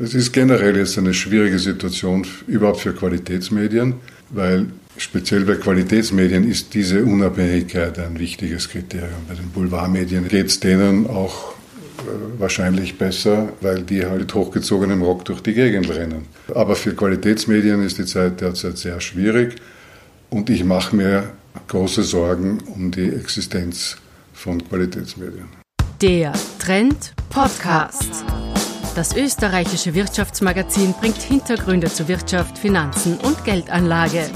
Es ist generell jetzt eine schwierige Situation überhaupt für Qualitätsmedien, weil speziell bei Qualitätsmedien ist diese Unabhängigkeit ein wichtiges Kriterium. Bei den Boulevardmedien geht es denen auch äh, wahrscheinlich besser, weil die halt mit hochgezogenem Rock durch die Gegend rennen. Aber für Qualitätsmedien ist die Zeit derzeit sehr schwierig und ich mache mir große Sorgen um die Existenz von Qualitätsmedien. Der Trend Podcast. Das österreichische Wirtschaftsmagazin bringt Hintergründe zu Wirtschaft, Finanzen und Geldanlage.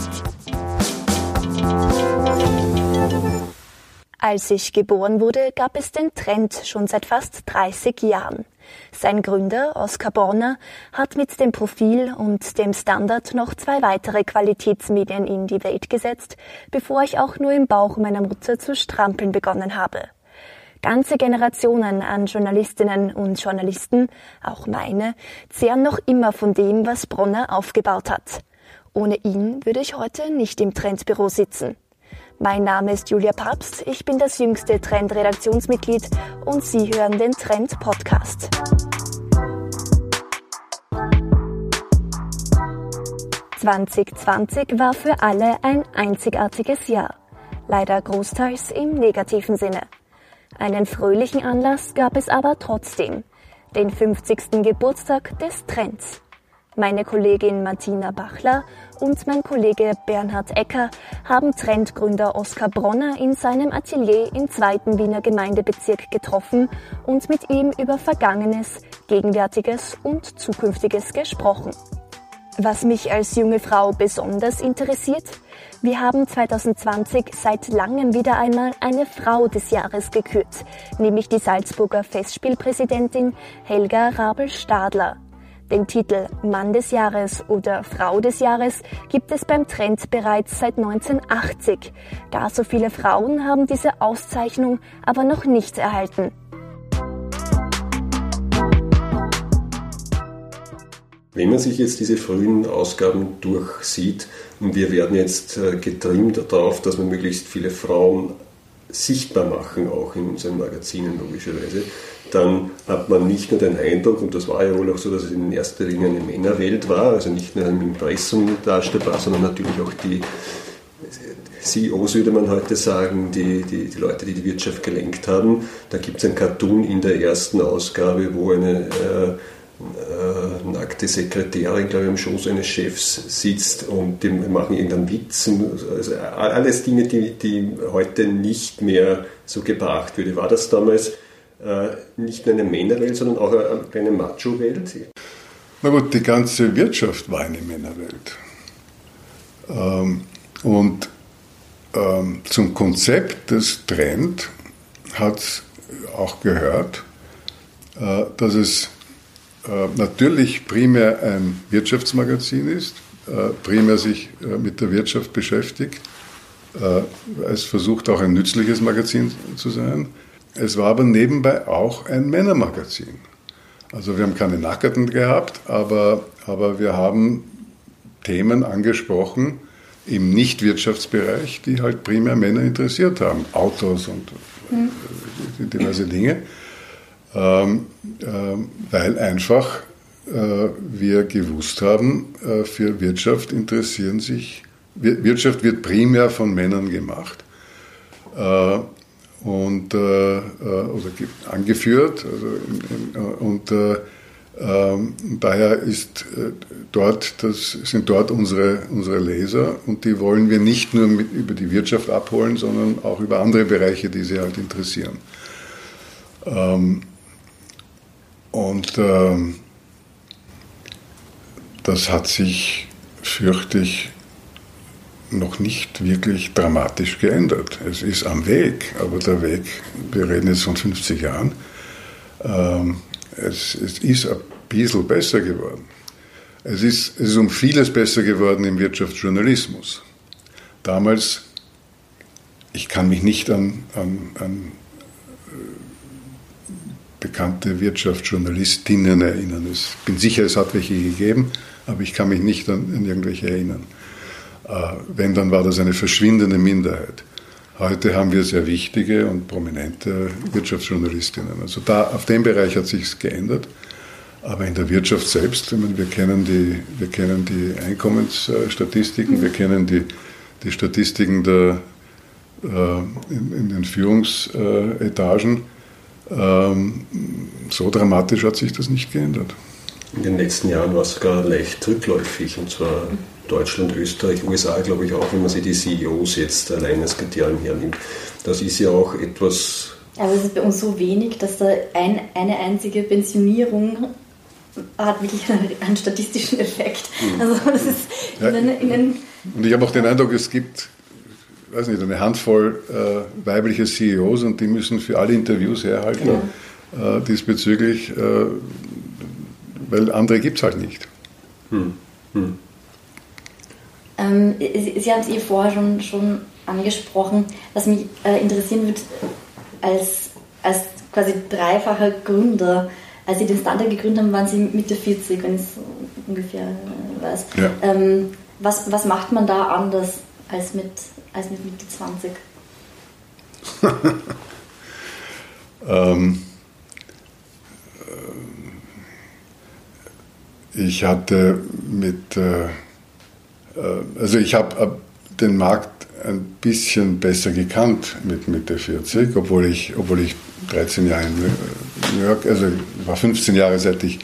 Als ich geboren wurde, gab es den Trend schon seit fast 30 Jahren. Sein Gründer, Oskar Borner, hat mit dem Profil und dem Standard noch zwei weitere Qualitätsmedien in die Welt gesetzt, bevor ich auch nur im Bauch meiner Mutter zu strampeln begonnen habe. Ganze Generationen an Journalistinnen und Journalisten, auch meine, zehren noch immer von dem, was Bronner aufgebaut hat. Ohne ihn würde ich heute nicht im Trendbüro sitzen. Mein Name ist Julia Papst, ich bin das jüngste Trend-Redaktionsmitglied und Sie hören den Trend Podcast. ...2020 war für alle ein einzigartiges Jahr. Leider großteils im negativen Sinne. Einen fröhlichen Anlass gab es aber trotzdem, den 50. Geburtstag des Trends. Meine Kollegin Martina Bachler und mein Kollege Bernhard Ecker haben Trendgründer Oskar Bronner in seinem Atelier im zweiten Wiener Gemeindebezirk getroffen und mit ihm über Vergangenes, Gegenwärtiges und Zukünftiges gesprochen. Was mich als junge Frau besonders interessiert, wir haben 2020 seit langem wieder einmal eine Frau des Jahres gekürt, nämlich die Salzburger Festspielpräsidentin Helga Rabel-Stadler. Den Titel Mann des Jahres oder Frau des Jahres gibt es beim Trend bereits seit 1980. Gar so viele Frauen haben diese Auszeichnung aber noch nicht erhalten. Wenn man sich jetzt diese frühen Ausgaben durchsieht und wir werden jetzt äh, getrimmt darauf, dass wir möglichst viele Frauen sichtbar machen, auch in unseren Magazinen logischerweise, dann hat man nicht nur den Eindruck, und das war ja wohl auch so, dass es in erster Linie eine Männerwelt war, also nicht nur im Impressum darstellbar, sondern natürlich auch die CEOs, würde man heute sagen, die, die, die Leute, die die Wirtschaft gelenkt haben. Da gibt es ein Cartoon in der ersten Ausgabe, wo eine äh, äh, nackte Sekretärin, glaube ich, am Schoß eines Chefs sitzt und die machen irgendeinen Witz. Also alles Dinge, die, die heute nicht mehr so gebracht würde. War das damals äh, nicht nur eine Männerwelt, sondern auch eine Macho-Welt? Na gut, die ganze Wirtschaft war eine Männerwelt. Ähm, und ähm, zum Konzept des Trend hat es auch gehört, äh, dass es äh, natürlich primär ein Wirtschaftsmagazin ist, äh, primär sich äh, mit der Wirtschaft beschäftigt. Es versucht auch ein nützliches Magazin zu sein. Es war aber nebenbei auch ein Männermagazin. Also wir haben keine Nackerten gehabt, aber, aber wir haben Themen angesprochen im Nichtwirtschaftsbereich, die halt primär Männer interessiert haben. Autos und mhm. diverse Dinge ähm, äh, weil einfach äh, wir gewusst haben, äh, für Wirtschaft interessieren sich, Wirtschaft wird primär von Männern gemacht äh, und, äh, äh, oder angeführt also in, in, und ähm, daher ist dort, das sind dort unsere, unsere Leser und die wollen wir nicht nur mit, über die Wirtschaft abholen, sondern auch über andere Bereiche, die sie halt interessieren. Ähm, und ähm, das hat sich, fürchte ich, noch nicht wirklich dramatisch geändert. Es ist am Weg, aber der Weg, wir reden jetzt von 50 Jahren, ähm, es, es, ist ein bisschen besser geworden. Es ist, es ist um vieles besser geworden im Wirtschaftsjournalismus. Damals, ich kann mich nicht an, an, an bekannte Wirtschaftsjournalistinnen erinnern. Ich bin sicher, es hat welche gegeben, aber ich kann mich nicht an, an irgendwelche erinnern. Äh, wenn, dann war das eine verschwindende Minderheit. Heute haben wir sehr wichtige und prominente Wirtschaftsjournalistinnen. Also da, auf dem Bereich hat sich geändert. Aber in der Wirtschaft selbst, meine, wir, kennen die, wir kennen die Einkommensstatistiken, wir kennen die, die Statistiken der, äh, in, in, den Führungsetagen. Ähm, so dramatisch hat sich das nicht geändert. In den letzten Jahren war es sogar leicht rückläufig, und zwar Deutschland, Österreich, USA, glaube ich auch, wenn man sich die CEOs jetzt allein als Kriterium hernimmt. Das ist ja auch etwas. Aber es ist bei uns so wenig, dass da ein, eine einzige Pensionierung hat wirklich einen, einen statistischen Effekt. Mhm. Also das ist in, ja, den, in den Und ich habe auch den Eindruck, es gibt weiß nicht, eine Handvoll äh, weibliche CEOs und die müssen für alle Interviews herhalten ja. äh, diesbezüglich, äh, weil andere gibt es halt nicht. Hm. Hm. Ähm, Sie, Sie haben es ihr vorher schon, schon angesprochen, was mich äh, interessieren würde, als, als quasi dreifacher Gründer, als Sie den Standard gegründet haben, waren Sie Mitte 40, wenn ich es ungefähr äh, weiß. Ja. Ähm, was, was macht man da anders als mit, als mit Mitte 20? ähm, äh, ich hatte mit, äh, äh, also ich habe den Markt ein bisschen besser gekannt mit Mitte 40, obwohl ich, obwohl ich 13 Jahre in New York, also war 15 Jahre, seit ich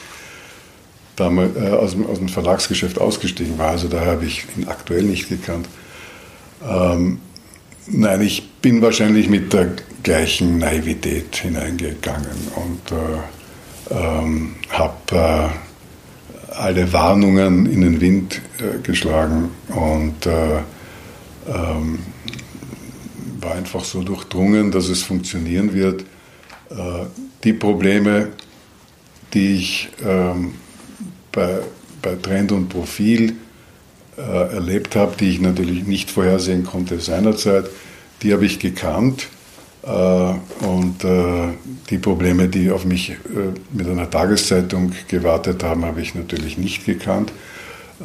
damals äh, aus, aus dem Verlagsgeschäft ausgestiegen war, also daher habe ich ihn aktuell nicht gekannt. Ähm, nein, ich bin wahrscheinlich mit der gleichen Naivität hineingegangen und äh, ähm, habe äh, alle Warnungen in den Wind äh, geschlagen und äh, ähm, war einfach so durchdrungen, dass es funktionieren wird. Äh, die Probleme, die ich ähm, bei, bei Trend und Profil erlebt habe, die ich natürlich nicht vorhersehen konnte seinerzeit, die habe ich gekannt. Äh, und äh, die Probleme, die auf mich mit einer Tageszeitung gewartet haben, habe ich natürlich nicht gekannt.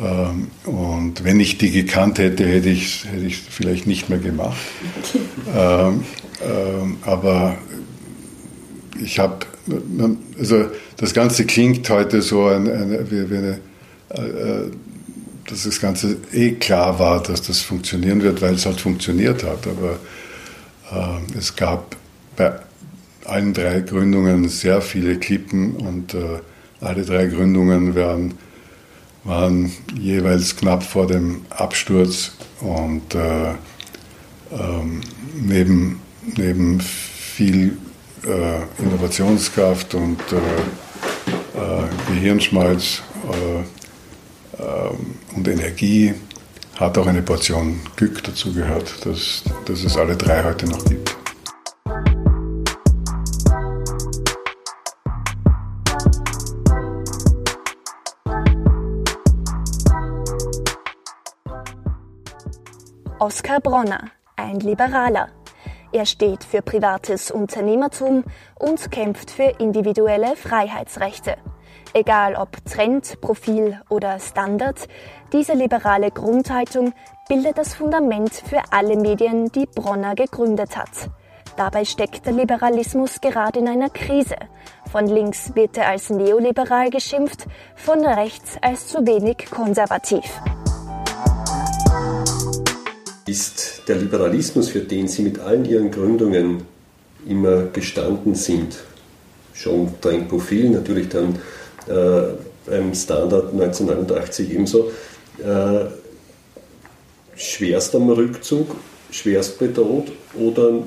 Ähm, und wenn ich die gekannt hätte, hätte ich es hätte vielleicht nicht mehr gemacht. Ähm, ähm, aber ich habe, also das Ganze klingt heute so, ein, eine, wie, eine, äh, dass das Ganze eh klar war, dass das funktionieren wird, weil es halt funktioniert hat. Aber äh, es gab bei allen drei Gründungen sehr viele Klippen und äh, alle drei Gründungen waren, waren jeweils knapp vor dem Absturz und äh, ähm, neben, neben viel äh, Innovationskraft und äh, äh, Gehirnschmalz und Energie hat auch eine Portion Glück dazu gehört, dass, dass es alle drei heute noch gibt. Oskar Bronner, ein Liberaler. Er steht für privates Unternehmertum und kämpft für individuelle Freiheitsrechte. Egal ob Trend, Profil oder Standard, diese liberale Grundhaltung bildet das Fundament für alle Medien, die Bronner gegründet hat. Dabei steckt der Liberalismus gerade in einer Krise. Von links wird er als neoliberal geschimpft, von rechts als zu wenig konservativ. Ist der Liberalismus, für den Sie mit allen Ihren Gründungen immer gestanden sind, schon dein Profil, natürlich dann äh, beim Standard 1989 ebenso, äh, schwerst am Rückzug, schwerst bedroht oder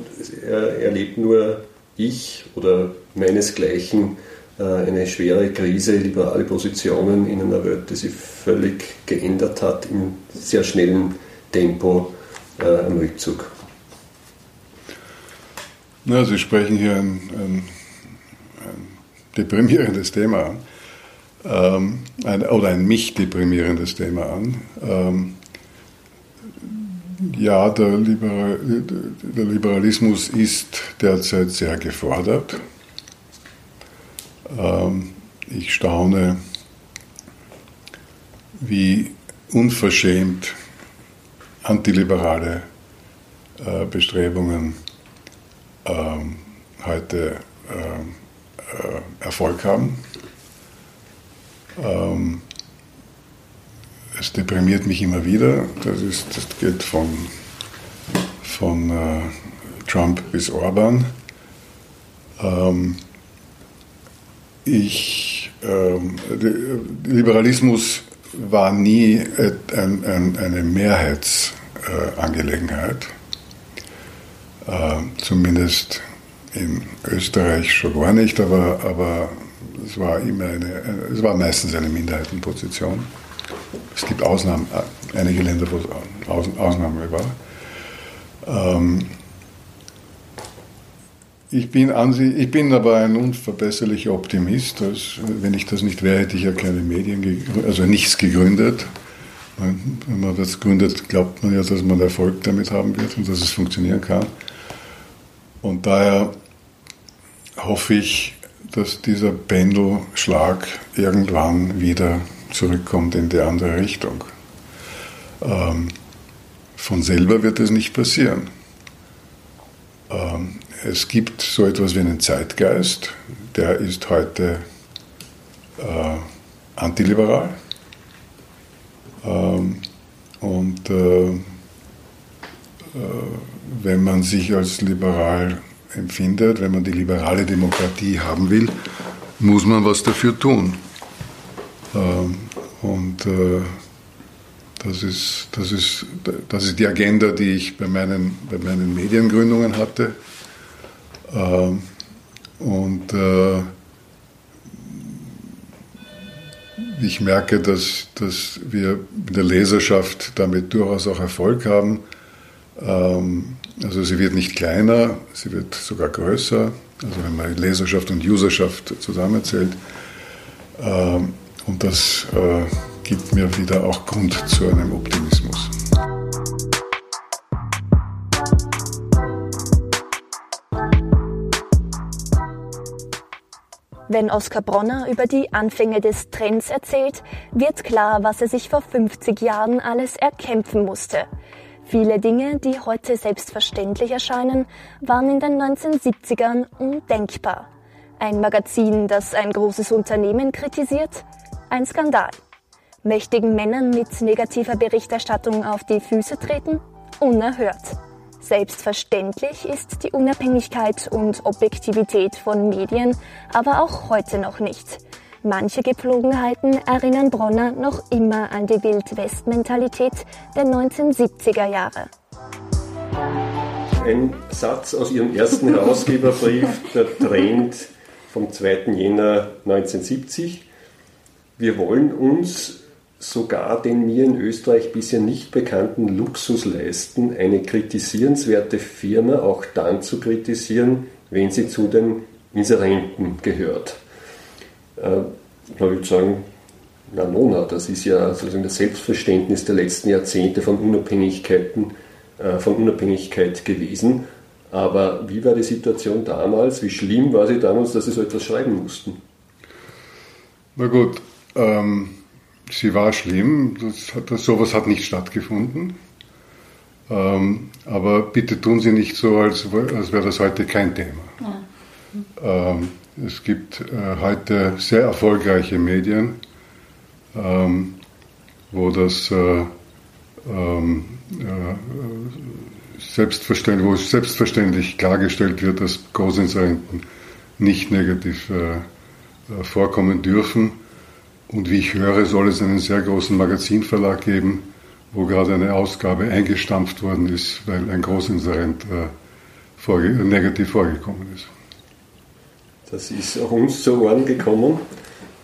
erlebt nur ich oder meinesgleichen äh, eine schwere Krise, liberale Positionen in einer Welt, die sich völlig geändert hat, im sehr schnellen Tempo äh, am Rückzug. Na, Sie sprechen hier ein, ein, ein deprimierendes Thema an ähm, ein, oder ein mich deprimierendes Thema an. Ähm, ja, der, Liberal, der Liberalismus ist derzeit sehr gefordert. Ähm, ich staune, wie unverschämt antiliberale äh, Bestrebungen ähm, heute äh, äh, Erfolg haben. Ähm, es deprimiert mich immer wieder. Das, ist, das geht von, von äh, Trump bis Orban. Ähm, ich, ähm, Liberalismus war nie ein, ein, eine Mehrheitsangelegenheit. Äh, zumindest in Österreich schon gar nicht, aber, aber es war immer eine, es war meistens eine Minderheitenposition. Es gibt Ausnahmen, äh, einige Länder, wo es Ausnahme war. Ähm, ich bin, ich bin aber ein unverbesserlicher Optimist. Dass, wenn ich das nicht wäre, hätte ich ja keine Medien, also nichts gegründet. Wenn man das gründet, glaubt man ja, dass man Erfolg damit haben wird und dass es funktionieren kann. Und daher hoffe ich, dass dieser Pendelschlag irgendwann wieder zurückkommt in die andere Richtung. Ähm, von selber wird es nicht passieren. Ähm, es gibt so etwas wie einen Zeitgeist, der ist heute äh, antiliberal. Ähm, und äh, äh, wenn man sich als liberal empfindet, wenn man die liberale Demokratie haben will, muss man was dafür tun. Ähm, und äh, das ist, das, ist, das ist die Agenda, die ich bei meinen, bei meinen Mediengründungen hatte. Ähm, und äh, ich merke, dass, dass wir in der Leserschaft damit durchaus auch Erfolg haben. Ähm, also sie wird nicht kleiner, sie wird sogar größer, also wenn man Leserschaft und Userschaft zusammenzählt. Ähm, und das äh, gibt mir wieder auch Grund zu einem Optimismus. Wenn Oskar Bronner über die Anfänge des Trends erzählt, wird klar, was er sich vor 50 Jahren alles erkämpfen musste. Viele Dinge, die heute selbstverständlich erscheinen, waren in den 1970ern undenkbar. Ein Magazin, das ein großes Unternehmen kritisiert, ein Skandal. Mächtigen Männern mit negativer Berichterstattung auf die Füße treten, unerhört. Selbstverständlich ist die Unabhängigkeit und Objektivität von Medien aber auch heute noch nicht. Manche Gepflogenheiten erinnern Bronner noch immer an die Wild-West-Mentalität der 1970er Jahre. Ein Satz aus Ihrem ersten Herausgeberbrief, der Trend vom 2. Jänner 1970. Wir wollen uns sogar den mir in Österreich bisher nicht bekannten Luxus leisten, eine kritisierenswerte Firma auch dann zu kritisieren, wenn sie zu den Inserenten gehört. Äh, ich würde sagen, na nona, das ist ja sozusagen das Selbstverständnis der letzten Jahrzehnte von Unabhängigkeiten, äh, von Unabhängigkeit gewesen. Aber wie war die Situation damals? Wie schlimm war sie damals, dass Sie so etwas schreiben mussten? Na gut, ähm, sie war schlimm, das hat, das, sowas hat nicht stattgefunden. Ähm, aber bitte tun Sie nicht so, als, als wäre das heute kein Thema. Ja. Ähm, es gibt äh, heute sehr erfolgreiche Medien, ähm, wo das äh, ähm, äh, selbstverständlich, wo es selbstverständlich klargestellt wird, dass Großinserenten nicht negativ äh, äh, vorkommen dürfen und wie ich höre, soll es einen sehr großen Magazinverlag geben, wo gerade eine Ausgabe eingestampft worden ist, weil ein Großinserent äh, negativ vorgekommen ist. Das ist auch uns zu Ohren gekommen.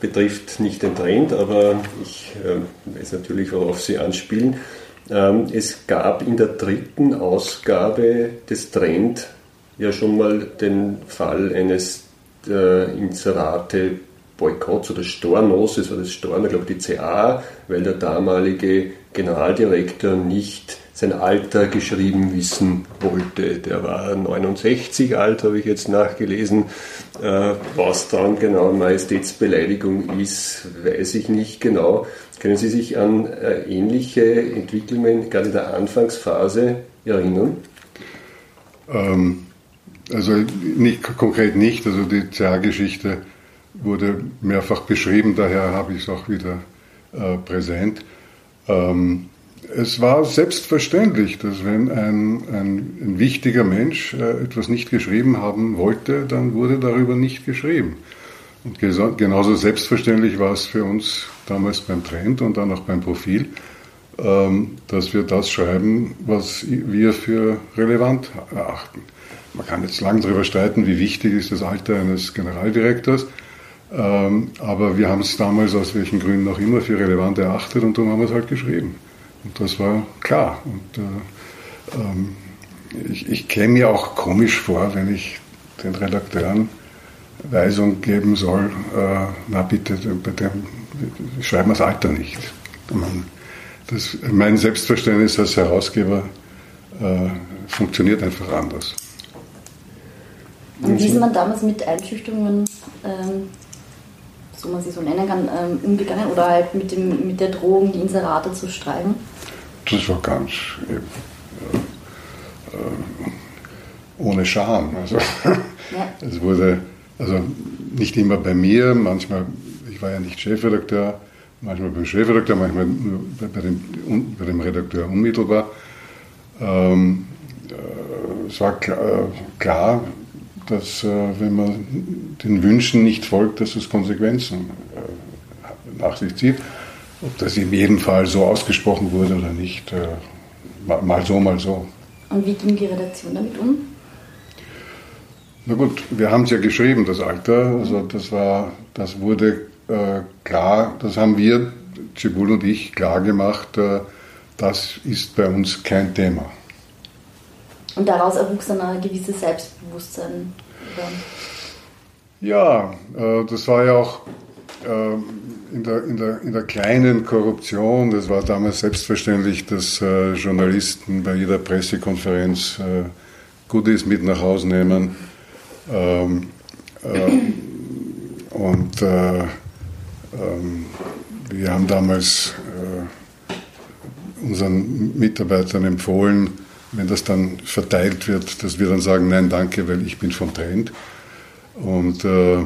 Betrifft nicht den Trend, aber ich äh, weiß natürlich, worauf Sie anspielen. Ähm, es gab in der dritten Ausgabe des Trend ja schon mal den Fall eines äh, Inserate Boykotts oder Stornos, es war das glaube ich, die CA, weil der damalige Generaldirektor nicht sein Alter geschrieben wissen wollte. Der war 69 alt, habe ich jetzt nachgelesen. Äh, was dann genau Majestätsbeleidigung ist, weiß ich nicht genau. Können Sie sich an äh, ähnliche Entwicklungen gerade in der Anfangsphase erinnern? Ähm, also nicht, konkret nicht. Also die CA-Geschichte wurde mehrfach beschrieben, daher habe ich es auch wieder äh, präsent. Ähm, es war selbstverständlich, dass wenn ein, ein, ein wichtiger Mensch äh, etwas nicht geschrieben haben wollte, dann wurde darüber nicht geschrieben. Und genauso selbstverständlich war es für uns damals beim Trend und dann auch beim Profil, ähm, dass wir das schreiben, was wir für relevant erachten. Man kann jetzt lang darüber streiten, wie wichtig ist das Alter eines Generaldirektors, ähm, aber wir haben es damals aus welchen Gründen auch immer für relevant erachtet und darum haben wir es halt geschrieben. Und das war klar. Und äh, ähm, ich, ich käme mir auch komisch vor, wenn ich den Redakteuren Weisung geben soll, äh, na bitte, bei dem schreiben wir das Alter nicht. Man, das, mein Selbstverständnis als Herausgeber äh, funktioniert einfach anders. Und wie ist man damals mit Einschüchterungen, ähm, so man sie so nennen kann, ähm, umgegangen oder halt mit, dem, mit der Drohung, die Inserate zu streichen? Das war ganz äh, äh, ohne Scham. Also, ja. Es wurde also nicht immer bei mir, manchmal, ich war ja nicht Chefredakteur, manchmal beim Chefredakteur, manchmal nur bei dem, bei dem Redakteur unmittelbar. Ähm, äh, es war klar, klar dass äh, wenn man den Wünschen nicht folgt, dass es Konsequenzen äh, nach sich zieht. Ob das in jedem Fall so ausgesprochen wurde oder nicht, äh, mal so, mal so. Und wie ging die Redaktion damit um? Na gut, wir haben es ja geschrieben, das Alter. Also das war, das wurde äh, klar, das haben wir, Cibul und ich, klar gemacht, äh, das ist bei uns kein Thema. Und daraus erwuchs dann ein gewisses Selbstbewusstsein. Ja, äh, das war ja auch äh, in, der, in, der, in der kleinen Korruption, das war damals selbstverständlich, dass äh, Journalisten bei jeder Pressekonferenz äh, Goodies mit nach Hause nehmen. Ähm, äh, und äh, ähm, wir haben damals unseren Mitarbeitern empfohlen, wenn das dann verteilt wird, dass wir dann sagen, nein, danke, weil ich bin vom Trend. Und äh,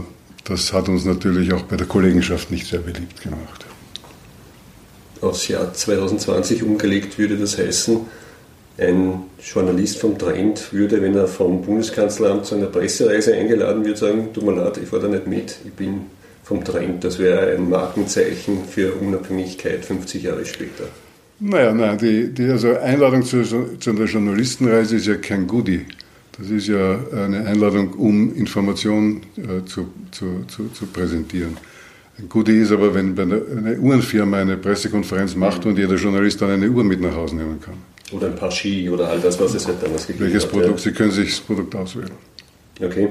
das hat uns natürlich auch bei der Kollegenschaft nicht sehr beliebt gemacht. Aufs Jahr 2020 umgelegt würde das heißen, ein Journalist vom Trend würde, wenn er vom Bundeskanzleramt zu einer Pressereise eingeladen wird, sagen, tut mir leid, ich fahre da nicht mit, ich bin vom Trend. Das wäre ein Markenzeichen für Unabhängigkeit 50 Jahre später. Naja, nein, die, die also Einladung zu, zu einer Journalistenreise ist ja kein Goodie. Das ist ja eine Einladung, um Informationen äh, zu, zu, zu, zu, präsentieren. Ein Goodie ist aber, wenn eine Uhrenfirma eine Pressekonferenz macht mhm. und jeder Journalist dann eine Uhr mit nach Hause nehmen kann. Oder ein paar Ski oder all das, was es halt damals gegeben Welches hat. Welches Produkt? Ja. Sie können sich das Produkt auswählen. Okay.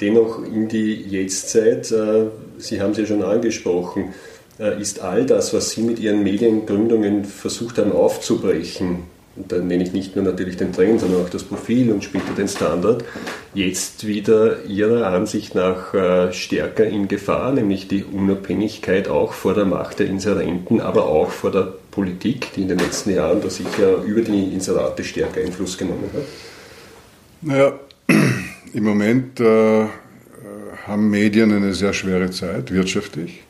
Dennoch in die Jetztzeit, äh, Sie haben es ja schon angesprochen, äh, ist all das, was Sie mit Ihren Mediengründungen versucht haben aufzubrechen, und da nenne ich nicht nur natürlich den Trend, sondern auch das Profil und später den Standard, jetzt wieder Ihrer Ansicht nach äh, stärker in Gefahr, nämlich die Unabhängigkeit auch vor der Macht der Inserenten, aber auch vor der Politik, die in den letzten Jahren da sicher über die Inserate stärker Einfluss genommen hat? Naja, im Moment äh, haben Medien eine sehr schwere Zeit wirtschaftlich.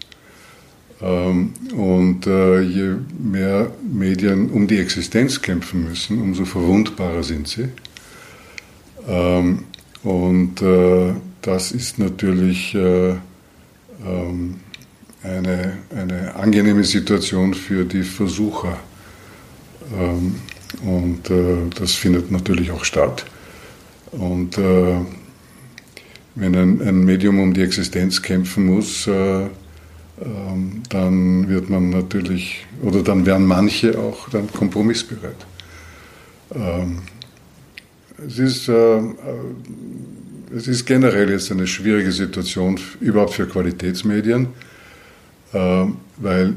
Ähm, und äh, je mehr Medien um die Existenz kämpfen müssen, umso verwundbarer sind sie. Ähm, und äh, das ist natürlich äh, ähm, eine, eine angenehme Situation für die Versucher. Und das findet natürlich auch statt. Und wenn ein, ein Medium um die Existenz kämpfen muss, dann wird man natürlich, oder dann wären manche auch dann kompromissbereit. Ähm, es ist, äh, äh, es ist generell jetzt eine schwierige Situation überhaupt für Qualitätsmedien, äh, weil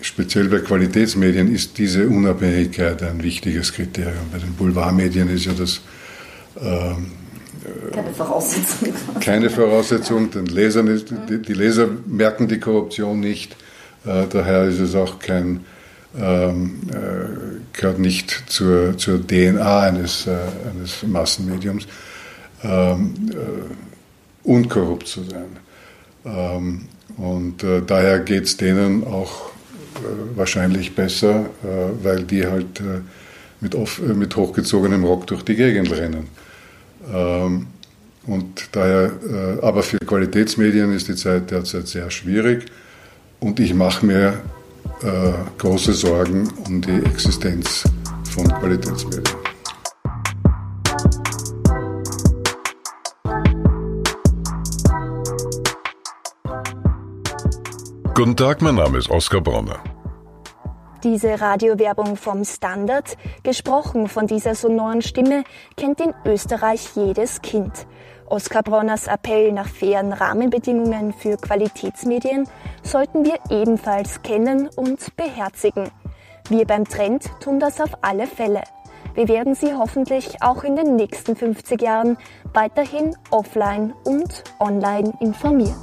speziell bei Qualitätsmedien ist diese Unabhängigkeit ein wichtiges Kriterium. Bei den Boulevardmedien ist ja das ähm, keine Voraussetzung. Keine Voraussetzung, denn Leser, die, die Leser merken die Korruption nicht. Äh, daher ist es auch kein, ähm, äh, gehört nicht zur, zur DNA eines, äh, eines Massenmediums, ähm, äh, unkorrupt zu sein. Ähm, und äh, daher geht es denen auch äh, wahrscheinlich besser, weil die halt mit, off, mit hochgezogenem Rock durch die Gegend rennen. Ähm, und daher, äh, aber für Qualitätsmedien ist die Zeit derzeit sehr schwierig und ich mache mir große Sorgen um die Existenz von Qualitätsmedien. Guten Tag, mein Name ist Oskar Bronner. Diese Radiowerbung vom Standard, gesprochen von dieser sonoren Stimme, kennt in Österreich jedes Kind. Oskar Bronners Appell nach fairen Rahmenbedingungen für Qualitätsmedien sollten wir ebenfalls kennen und beherzigen. Wir beim Trend tun das auf alle Fälle. Wir werden Sie hoffentlich auch in den nächsten 50 Jahren weiterhin offline und online informieren.